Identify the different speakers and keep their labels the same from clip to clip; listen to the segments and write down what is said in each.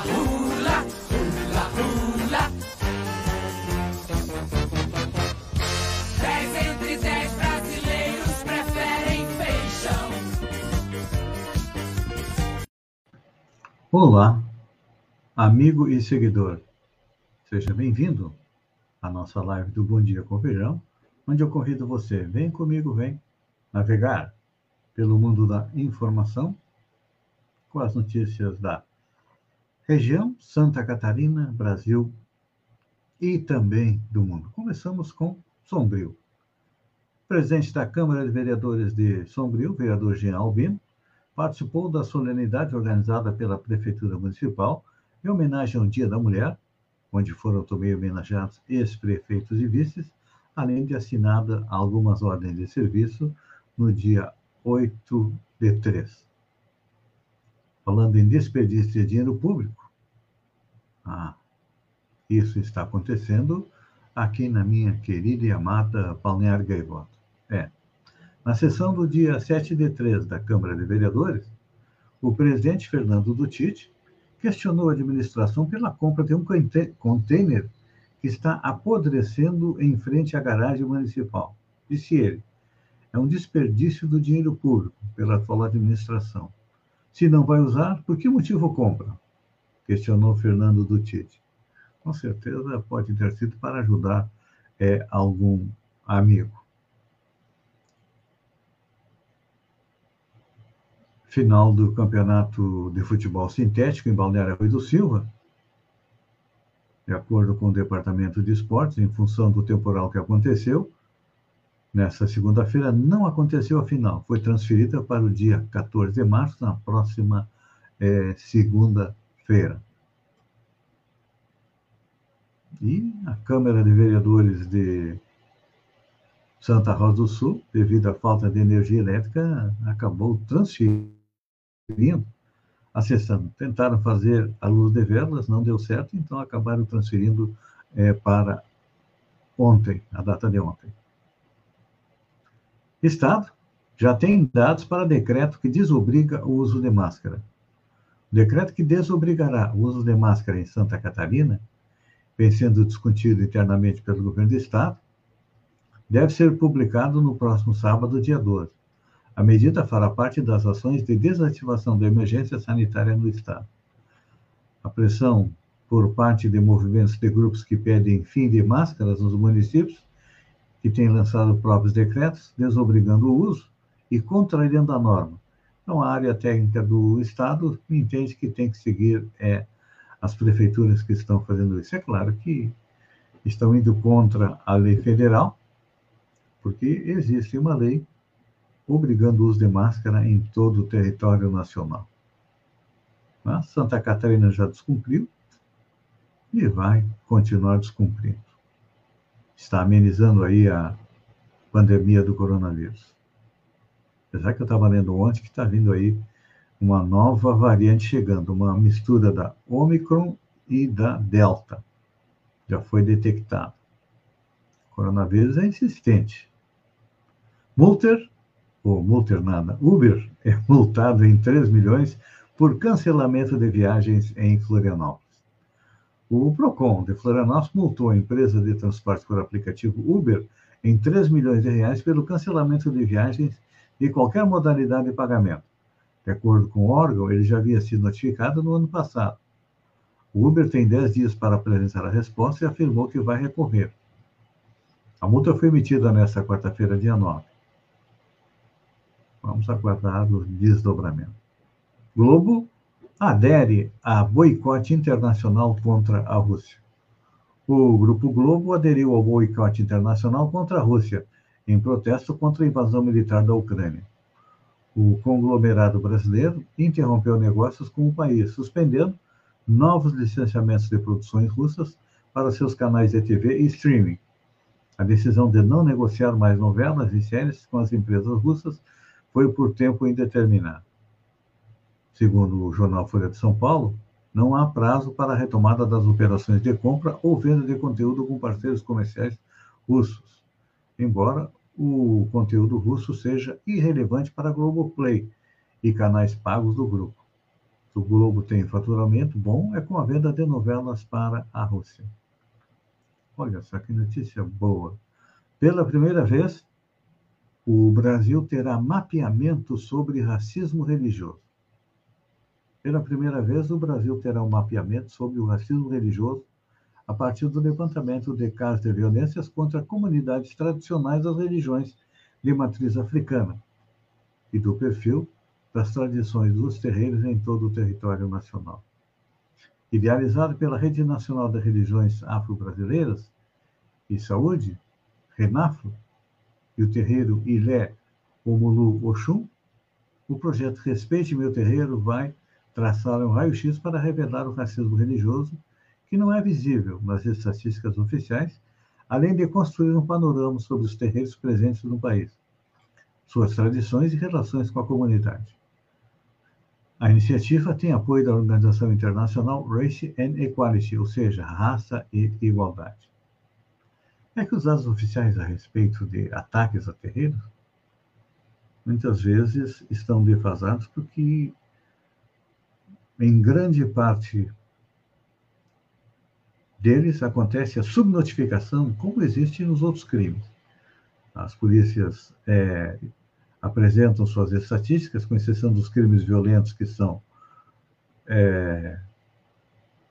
Speaker 1: hula, hula, hula, hula. Dez entre dez brasileiros preferem feijão.
Speaker 2: Olá, amigo e seguidor. Seja bem-vindo à nossa live do Bom Dia com Feijão, onde eu convido você, vem comigo, vem navegar pelo mundo da informação com as notícias da região, Santa Catarina, Brasil e também do mundo. Começamos com Sombrio. Presidente da Câmara de Vereadores de Sombrio, vereador Jean Albino, participou da solenidade organizada pela Prefeitura Municipal em homenagem ao Dia da Mulher, onde foram também homenageados ex-prefeitos e vices, além de assinada algumas ordens de serviço no dia 8 de 3. Falando em desperdício de dinheiro público, ah, isso está acontecendo aqui na minha querida e amada Balneário Gaivota. É. Na sessão do dia 7 de 3 da Câmara de Vereadores, o presidente Fernando Dutite questionou a administração pela compra de um container que está apodrecendo em frente à garagem municipal. Disse ele: é um desperdício do dinheiro público pela atual administração. Se não vai usar, por que motivo compra? Questionou Fernando Dutite. Com certeza pode ter sido para ajudar é, algum amigo. final do campeonato de futebol sintético em Balneário Rui do Silva, de acordo com o Departamento de Esportes, em função do temporal que aconteceu, nessa segunda-feira não aconteceu a final, foi transferida para o dia 14 de março, na próxima é, segunda-feira. E a Câmara de Vereadores de Santa Rosa do Sul, devido à falta de energia elétrica, acabou transferindo acessando. Tentaram fazer a luz de velas, não deu certo, então acabaram transferindo é, para ontem, a data de ontem. Estado já tem dados para decreto que desobriga o uso de máscara. O decreto que desobrigará o uso de máscara em Santa Catarina, vem sendo discutido internamente pelo governo do Estado, deve ser publicado no próximo sábado, dia 12. A medida fará parte das ações de desativação da emergência sanitária no Estado. A pressão por parte de movimentos de grupos que pedem fim de máscaras nos municípios, que têm lançado próprios decretos, desobrigando o uso e contrariando a norma. Então, a área técnica do Estado entende que tem que seguir é, as prefeituras que estão fazendo isso. É claro que estão indo contra a lei federal, porque existe uma lei obrigando o uso de máscara em todo o território nacional. Mas Santa Catarina já descumpriu e vai continuar descumprindo. Está amenizando aí a pandemia do coronavírus. Apesar que eu estava lendo ontem que está vindo aí uma nova variante chegando, uma mistura da Omicron e da Delta. Já foi detectado. O coronavírus é insistente. Multer ou multernada Uber é multado em 3 milhões por cancelamento de viagens em Florianópolis. O Procon de Florianópolis multou a empresa de transporte por aplicativo Uber em 3 milhões de reais pelo cancelamento de viagens de qualquer modalidade de pagamento. De acordo com o órgão, ele já havia sido notificado no ano passado. O Uber tem 10 dias para apresentar a resposta e afirmou que vai recorrer. A multa foi emitida nesta quarta-feira, dia 9. Vamos aguardar o desdobramento. Globo adere a boicote internacional contra a Rússia. O Grupo Globo aderiu ao boicote internacional contra a Rússia, em protesto contra a invasão militar da Ucrânia. O conglomerado brasileiro interrompeu negócios com o país, suspendendo novos licenciamentos de produções russas para seus canais de TV e streaming. A decisão de não negociar mais novelas e séries com as empresas russas foi por tempo indeterminado. Segundo o jornal Folha de São Paulo, não há prazo para a retomada das operações de compra ou venda de conteúdo com parceiros comerciais russos, embora o conteúdo russo seja irrelevante para a Globoplay e canais pagos do grupo. o Globo tem faturamento bom é com a venda de novelas para a Rússia. Olha só que notícia boa. Pela primeira vez, o Brasil terá mapeamento sobre racismo religioso. Pela primeira vez, o Brasil terá um mapeamento sobre o racismo religioso a partir do levantamento de casos de violências contra comunidades tradicionais das religiões de matriz africana e do perfil das tradições dos terreiros em todo o território nacional. Idealizado pela Rede Nacional de Religiões Afro-Brasileiras e Saúde, RENAFRO, e o terreiro Ilé Omulu Oxum, o projeto Respeite Meu Terreiro vai traçar um raio-x para revelar o racismo religioso que não é visível nas estatísticas oficiais, além de construir um panorama sobre os terreiros presentes no país, suas tradições e relações com a comunidade. A iniciativa tem apoio da organização internacional Race and Equality, ou seja, raça e igualdade. É que os dados oficiais a respeito de ataques a terreiros muitas vezes estão defasados porque, em grande parte deles acontece a subnotificação, como existe nos outros crimes. As polícias é, apresentam suas estatísticas, com exceção dos crimes violentos, que são é,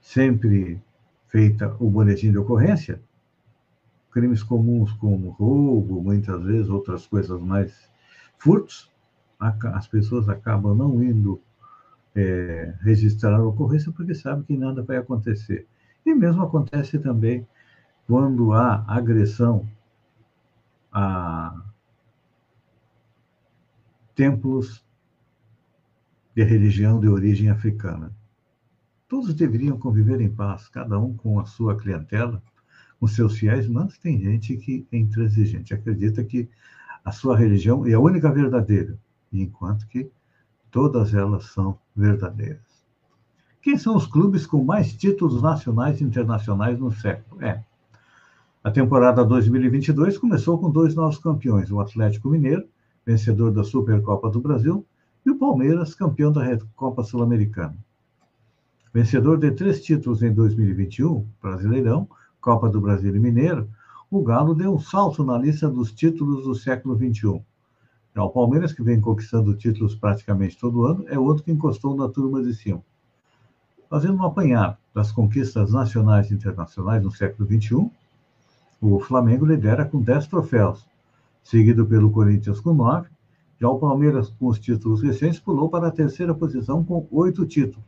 Speaker 2: sempre feita o boletim de ocorrência, crimes comuns como roubo, muitas vezes outras coisas mais furtos, as pessoas acabam não indo é, registrar a ocorrência porque sabem que nada vai acontecer. E mesmo acontece também quando há agressão a templos de religião de origem africana. Todos deveriam conviver em paz, cada um com a sua clientela, com seus fiéis, mas tem gente que é intransigente, acredita que a sua religião é a única verdadeira, enquanto que todas elas são verdadeiras. Quem são os clubes com mais títulos nacionais e internacionais no século? É. A temporada 2022 começou com dois novos campeões: o Atlético Mineiro, vencedor da Supercopa do Brasil, e o Palmeiras, campeão da Copa Sul-Americana. Vencedor de três títulos em 2021, Brasileirão, Copa do Brasil e Mineiro, o Galo deu um salto na lista dos títulos do século XXI. Já o Palmeiras, que vem conquistando títulos praticamente todo ano, é outro que encostou na turma de cima. Fazendo um apanhado das conquistas nacionais e internacionais no século XXI, o Flamengo lidera com 10 troféus, seguido pelo Corinthians com 9. Já o Palmeiras, com os títulos recentes, pulou para a terceira posição com oito títulos.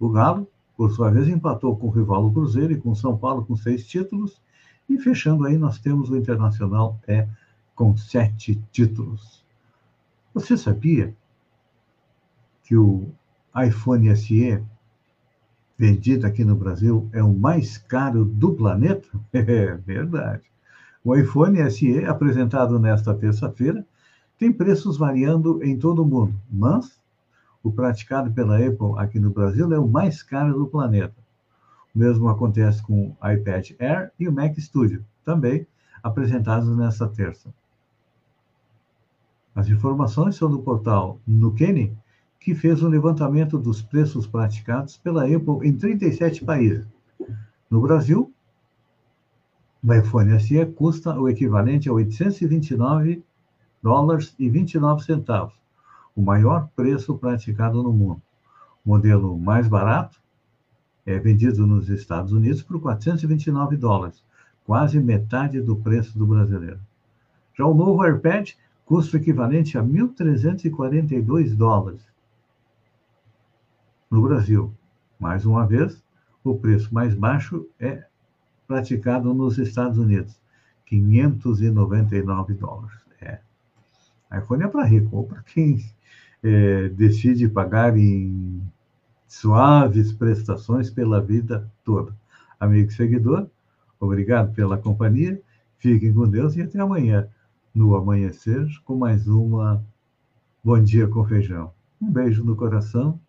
Speaker 2: O Galo, por sua vez, empatou com o rival Cruzeiro e com o São Paulo com seis títulos. E fechando aí, nós temos o Internacional é com sete títulos. Você sabia que o iPhone SE vendido aqui no Brasil é o mais caro do planeta? É verdade. O iPhone SE, apresentado nesta terça-feira, tem preços variando em todo o mundo, mas o praticado pela Apple aqui no Brasil é o mais caro do planeta. O mesmo acontece com o iPad Air e o Mac Studio, também apresentados nesta terça. As informações são do portal Nukeni, que fez um levantamento dos preços praticados pela Apple em 37 países. No Brasil, o iPhone SE custa o equivalente a 829 dólares e 29 centavos, o maior preço praticado no mundo. O modelo mais barato é vendido nos Estados Unidos por 429 dólares, quase metade do preço do brasileiro. Já o novo AirPad custa o equivalente a 1.342 dólares, no Brasil. Mais uma vez, o preço mais baixo é praticado nos Estados Unidos, 599 dólares. É. iPhone é para rico, ou para quem é, decide pagar em suaves prestações pela vida toda. Amigo seguidor, obrigado pela companhia, fiquem com Deus e até amanhã, no amanhecer, com mais uma Bom Dia com Feijão. Um beijo no coração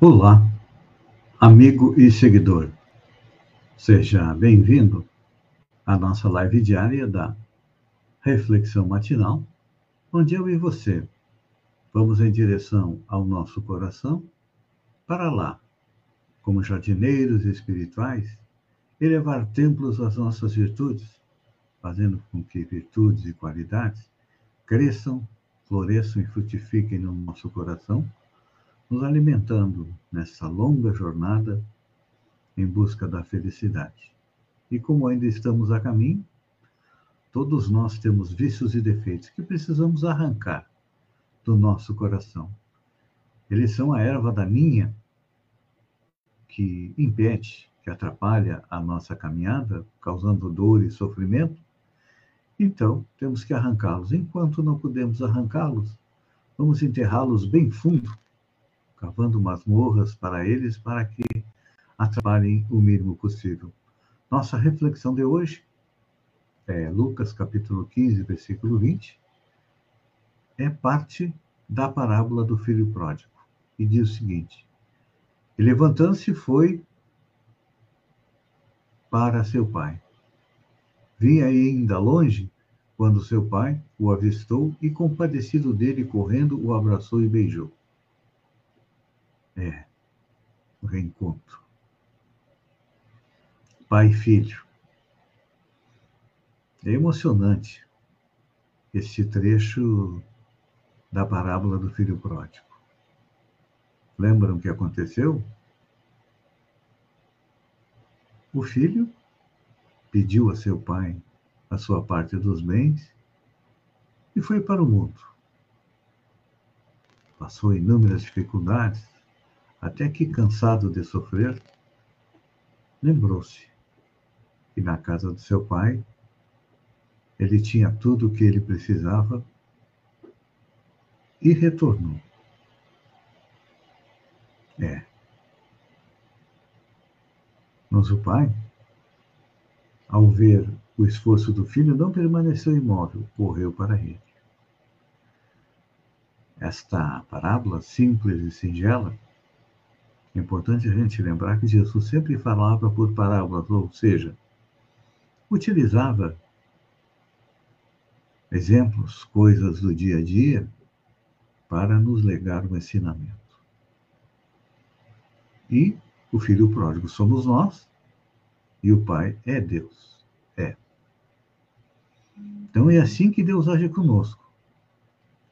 Speaker 2: Olá, amigo e seguidor. Seja bem-vindo à nossa live diária da Reflexão Matinal, onde eu e você vamos em direção ao nosso coração para lá, como jardineiros espirituais, elevar templos às nossas virtudes, fazendo com que virtudes e qualidades cresçam, floresçam e frutifiquem no nosso coração nos alimentando nessa longa jornada em busca da felicidade. E como ainda estamos a caminho, todos nós temos vícios e defeitos que precisamos arrancar do nosso coração. Eles são a erva daninha que impede, que atrapalha a nossa caminhada, causando dor e sofrimento. Então, temos que arrancá-los. Enquanto não podemos arrancá-los, vamos enterrá-los bem fundo cavando masmorras para eles para que atrapalhem o mínimo possível. Nossa reflexão de hoje é Lucas capítulo 15, versículo 20. É parte da parábola do filho pródigo e diz o seguinte: E levantando-se foi para seu pai. Vinha ainda longe quando seu pai o avistou e, compadecido dele, correndo, o abraçou e beijou. É, o reencontro. Pai e filho. É emocionante este trecho da parábola do filho pródigo. Lembram o que aconteceu? O filho pediu a seu pai a sua parte dos bens e foi para o mundo. Passou inúmeras dificuldades, até que, cansado de sofrer, lembrou-se que na casa do seu pai ele tinha tudo o que ele precisava e retornou. É. Mas o pai, ao ver o esforço do filho, não permaneceu imóvel, correu para ele. Esta parábola simples e singela é importante a gente lembrar que Jesus sempre falava por parábolas, ou seja, utilizava exemplos, coisas do dia a dia, para nos legar um ensinamento. E o filho pródigo somos nós, e o pai é Deus. É. Então é assim que Deus age conosco.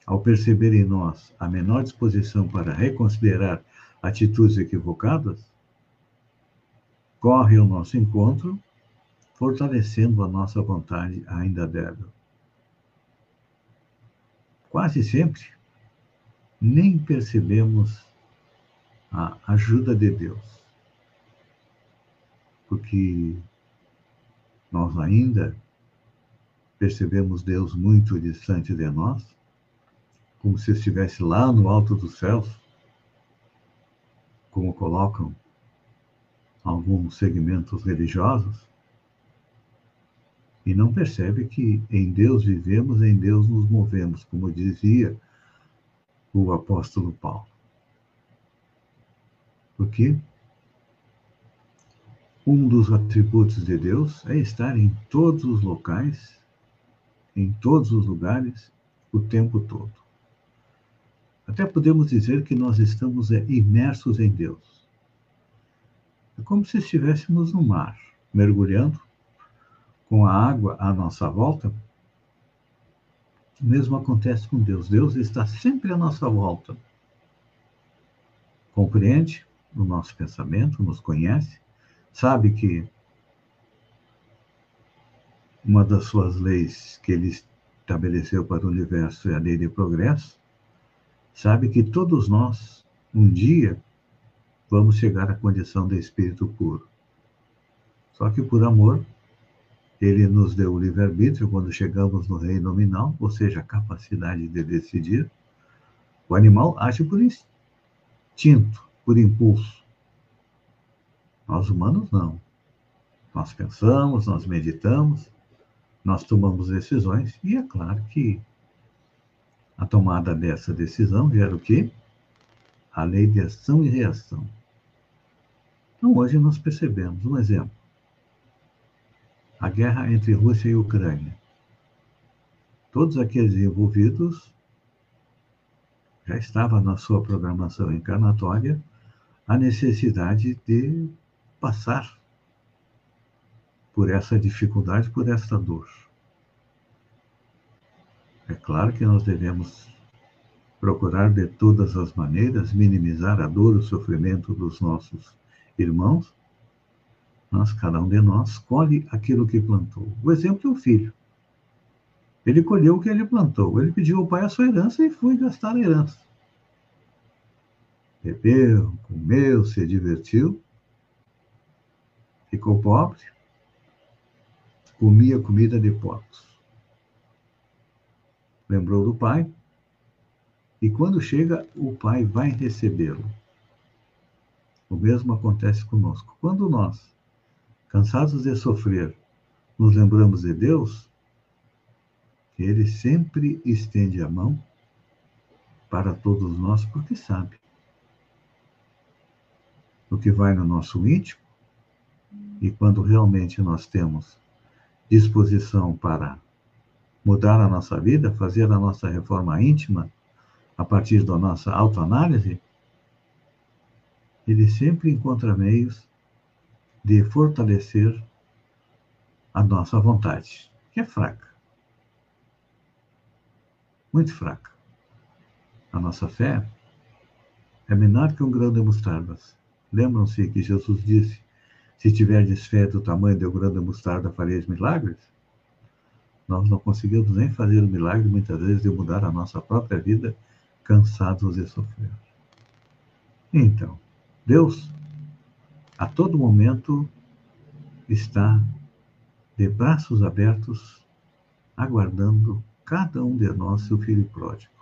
Speaker 2: Ao perceber em nós a menor disposição para reconsiderar atitudes equivocadas, corre ao nosso encontro, fortalecendo a nossa vontade ainda débil. Quase sempre, nem percebemos a ajuda de Deus, porque nós ainda percebemos Deus muito distante de nós, como se estivesse lá no alto dos céus, como colocam alguns segmentos religiosos, e não percebe que em Deus vivemos, em Deus nos movemos, como dizia o apóstolo Paulo. Porque um dos atributos de Deus é estar em todos os locais, em todos os lugares, o tempo todo. Até podemos dizer que nós estamos é, imersos em Deus. É como se estivéssemos no mar, mergulhando, com a água à nossa volta. O mesmo acontece com Deus. Deus está sempre à nossa volta. Compreende o nosso pensamento, nos conhece, sabe que uma das suas leis que ele estabeleceu para o universo é a lei de progresso, sabe que todos nós, um dia, vamos chegar à condição de espírito puro. Só que por amor, ele nos deu o livre-arbítrio quando chegamos no reino nominal, ou seja, a capacidade de decidir. O animal age por instinto, por impulso. Nós humanos não. Nós pensamos, nós meditamos, nós tomamos decisões, e é claro que a tomada dessa decisão gera o quê? A lei de ação e reação. Então, hoje nós percebemos um exemplo. A guerra entre Rússia e Ucrânia. Todos aqueles envolvidos já estava na sua programação encarnatória a necessidade de passar por essa dificuldade, por essa dor. É claro que nós devemos procurar de todas as maneiras minimizar a dor, o sofrimento dos nossos irmãos, mas cada um de nós colhe aquilo que plantou. O exemplo é o filho. Ele colheu o que ele plantou. Ele pediu ao pai a sua herança e foi gastar a herança. Bebeu, comeu, se divertiu, ficou pobre, comia comida de porcos. Lembrou do pai, e quando chega, o pai vai recebê-lo. O mesmo acontece conosco. Quando nós, cansados de sofrer, nos lembramos de Deus, ele sempre estende a mão para todos nós, porque sabe o que vai no nosso íntimo, e quando realmente nós temos disposição para mudar a nossa vida, fazer a nossa reforma íntima a partir da nossa autoanálise, ele sempre encontra meios de fortalecer a nossa vontade, que é fraca. Muito fraca. A nossa fé é menor que um grão de mostardas. Lembram-se que Jesus disse se tiverdes fé do tamanho de um grão de mostarda, fareis milagres? Nós não conseguimos nem fazer o milagre, muitas vezes, de mudar a nossa própria vida, cansados de sofrer. Então, Deus, a todo momento, está de braços abertos, aguardando cada um de nós, seu filho pródigo.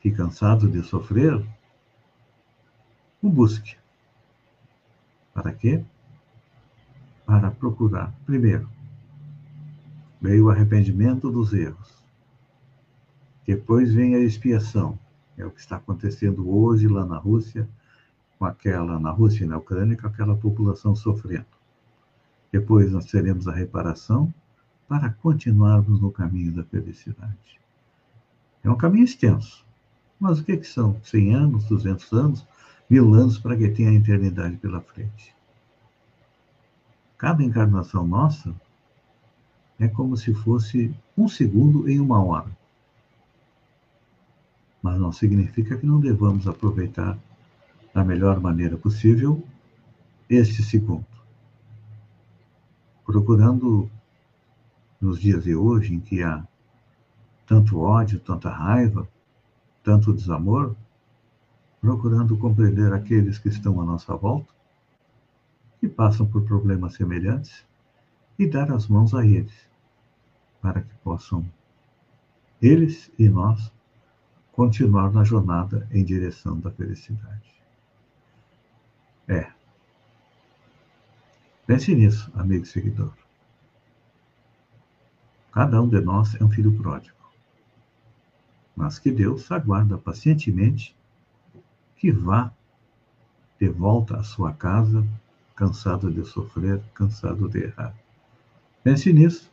Speaker 2: Que cansado de sofrer, o busque para quê? Para procurar, primeiro, veio o arrependimento dos erros. Depois vem a expiação. É o que está acontecendo hoje lá na Rússia, com aquela, na Rússia e na Ucrânia, com aquela população sofrendo. Depois nós teremos a reparação para continuarmos no caminho da felicidade. É um caminho extenso. Mas o que, que são? 100 anos, 200 anos? mil anos para que tenha a eternidade pela frente. Cada encarnação nossa é como se fosse um segundo em uma hora. Mas não significa que não devamos aproveitar da melhor maneira possível este segundo. Procurando, nos dias de hoje, em que há tanto ódio, tanta raiva, tanto desamor, procurando compreender aqueles que estão à nossa volta, que passam por problemas semelhantes, e dar as mãos a eles, para que possam, eles e nós, continuar na jornada em direção da felicidade. É. Pense nisso, amigo seguidor. Cada um de nós é um filho pródigo, mas que Deus aguarda pacientemente que vá de volta à sua casa, cansado de sofrer, cansado de errar. Pense nisso,